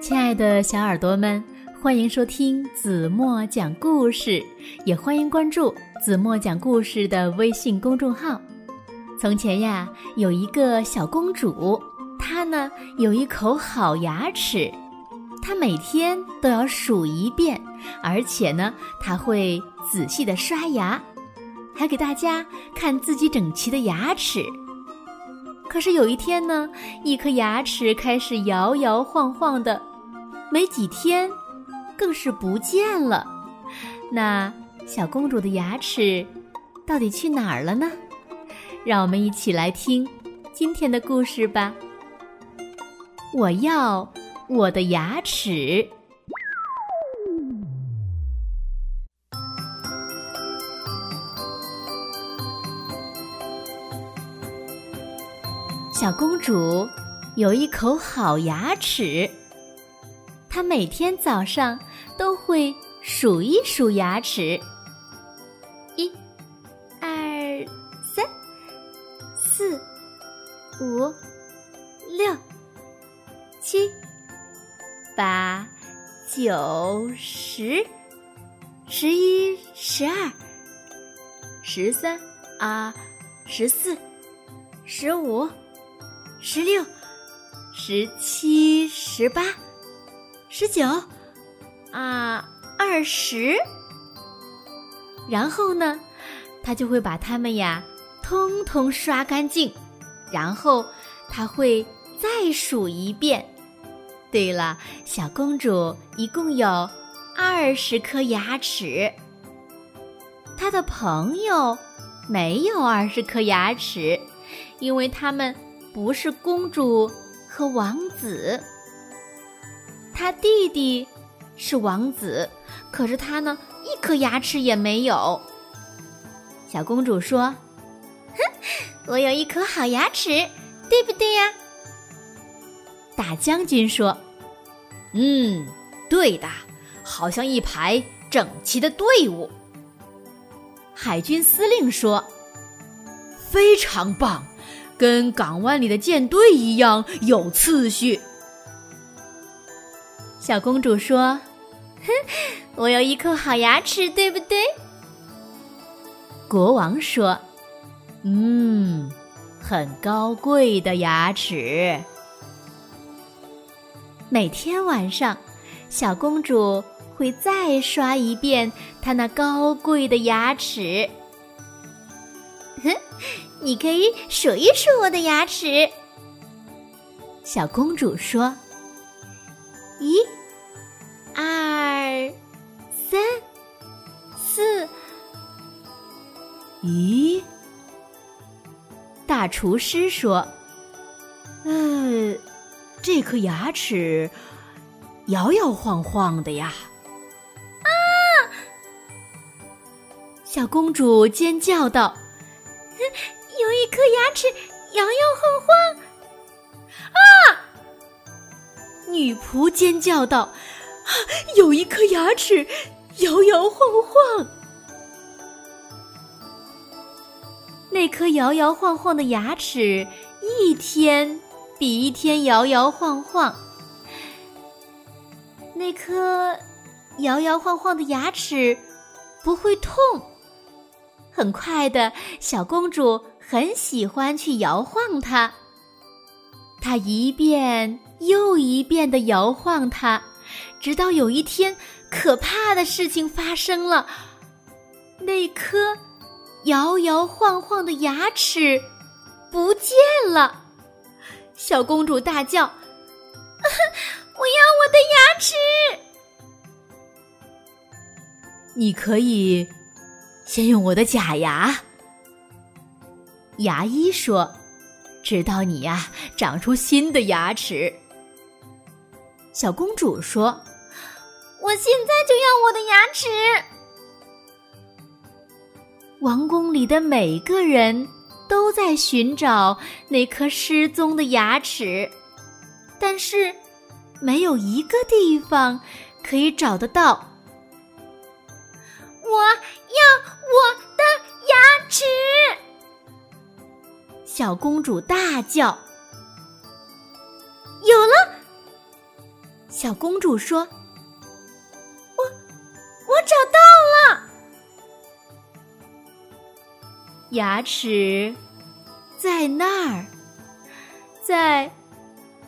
亲爱的小耳朵们，欢迎收听子墨讲故事，也欢迎关注子墨讲故事的微信公众号。从前呀，有一个小公主，她呢有一口好牙齿，她每天都要数一遍，而且呢，她会仔细的刷牙，还给大家看自己整齐的牙齿。可是有一天呢，一颗牙齿开始摇摇晃晃的。没几天，更是不见了。那小公主的牙齿到底去哪儿了呢？让我们一起来听今天的故事吧。我要我的牙齿。小公主有一口好牙齿。他每天早上都会数一数牙齿，一、二、三、四、五、六、七、八、九、十、十一、十二、十三、啊、十四、十五、十六、十七、十八。十九，啊，二十，然后呢，他就会把它们呀，通通刷干净，然后他会再数一遍。对了，小公主一共有二十颗牙齿，她的朋友没有二十颗牙齿，因为他们不是公主和王子。他弟弟是王子，可是他呢，一颗牙齿也没有。小公主说：“哼，我有一颗好牙齿，对不对呀？”大将军说：“嗯，对的，好像一排整齐的队伍。”海军司令说：“非常棒，跟港湾里的舰队一样有次序。”小公主说：“哼，我有一口好牙齿，对不对？”国王说：“嗯，很高贵的牙齿。”每天晚上，小公主会再刷一遍她那高贵的牙齿。哼，你可以数一数我的牙齿。”小公主说。一、二、三、四。咦？大厨师说：“呃，这颗牙齿摇摇晃晃的呀！”啊！小公主尖叫道：“ 有一颗牙齿摇摇晃晃！”女仆尖叫道：“，有一颗牙齿摇摇晃晃！那颗摇摇晃晃的牙齿一天比一天摇摇晃晃。那颗摇摇晃晃的牙齿不会痛。很快的小公主很喜欢去摇晃它。她一遍。”又一遍的摇晃它，直到有一天，可怕的事情发生了。那颗摇摇晃晃的牙齿不见了。小公主大叫：“ 我要我的牙齿！”你可以先用我的假牙。牙医说：“直到你呀长出新的牙齿。”小公主说：“我现在就要我的牙齿。”王宫里的每个人都在寻找那颗失踪的牙齿，但是没有一个地方可以找得到。小公主大叫。有了小公主说：“我我找到了牙齿，在那儿，在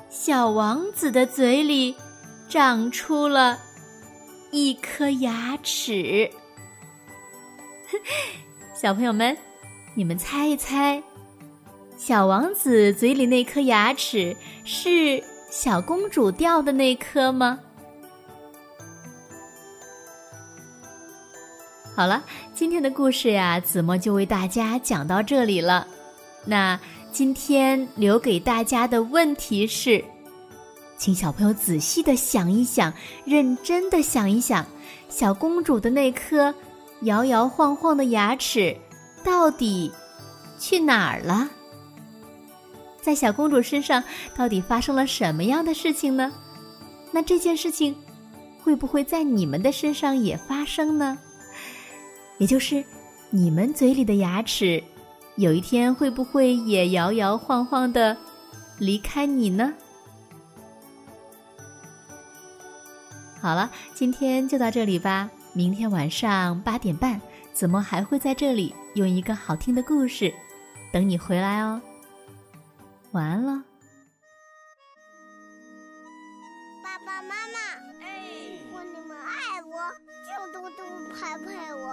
小王子的嘴里长出了一颗牙齿。小朋友们，你们猜一猜，小王子嘴里那颗牙齿是？”小公主掉的那颗吗？好了，今天的故事呀，子墨就为大家讲到这里了。那今天留给大家的问题是，请小朋友仔细的想一想，认真的想一想，小公主的那颗摇摇晃晃的牙齿到底去哪儿了？在小公主身上到底发生了什么样的事情呢？那这件事情会不会在你们的身上也发生呢？也就是你们嘴里的牙齿，有一天会不会也摇摇晃晃的离开你呢？好了，今天就到这里吧。明天晚上八点半，子墨还会在这里用一个好听的故事等你回来哦。晚安了，爸爸妈妈。哎，如果你们爱我，就多多拍拍我；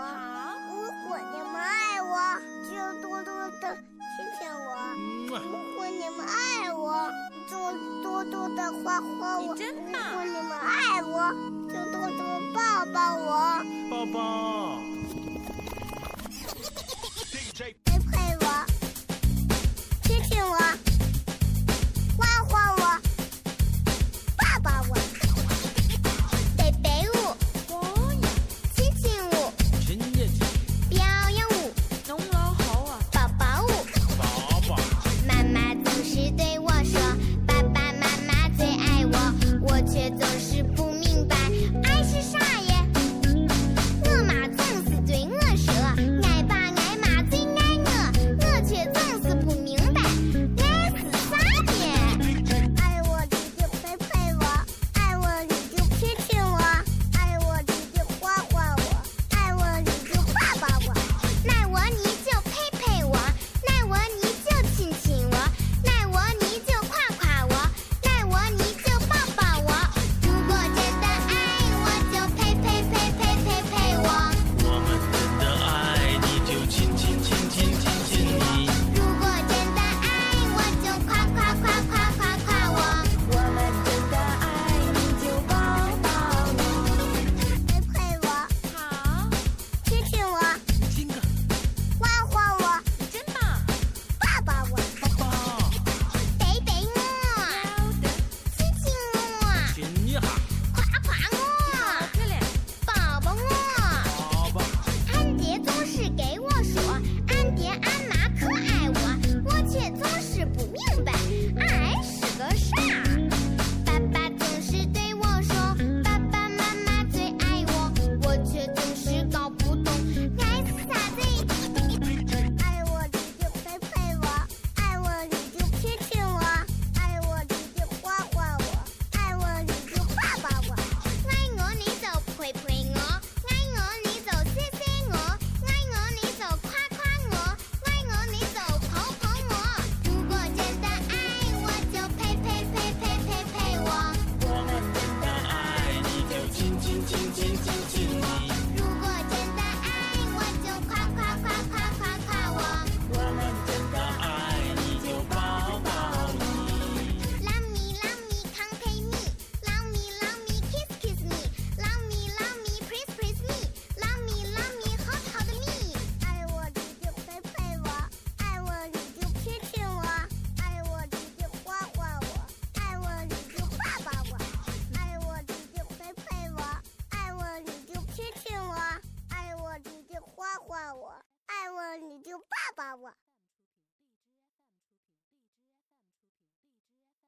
如果你们爱我，就多多的亲亲我；如果你们爱我，就多多的夸夸我；如果你们爱我，就多多抱抱我。抱抱。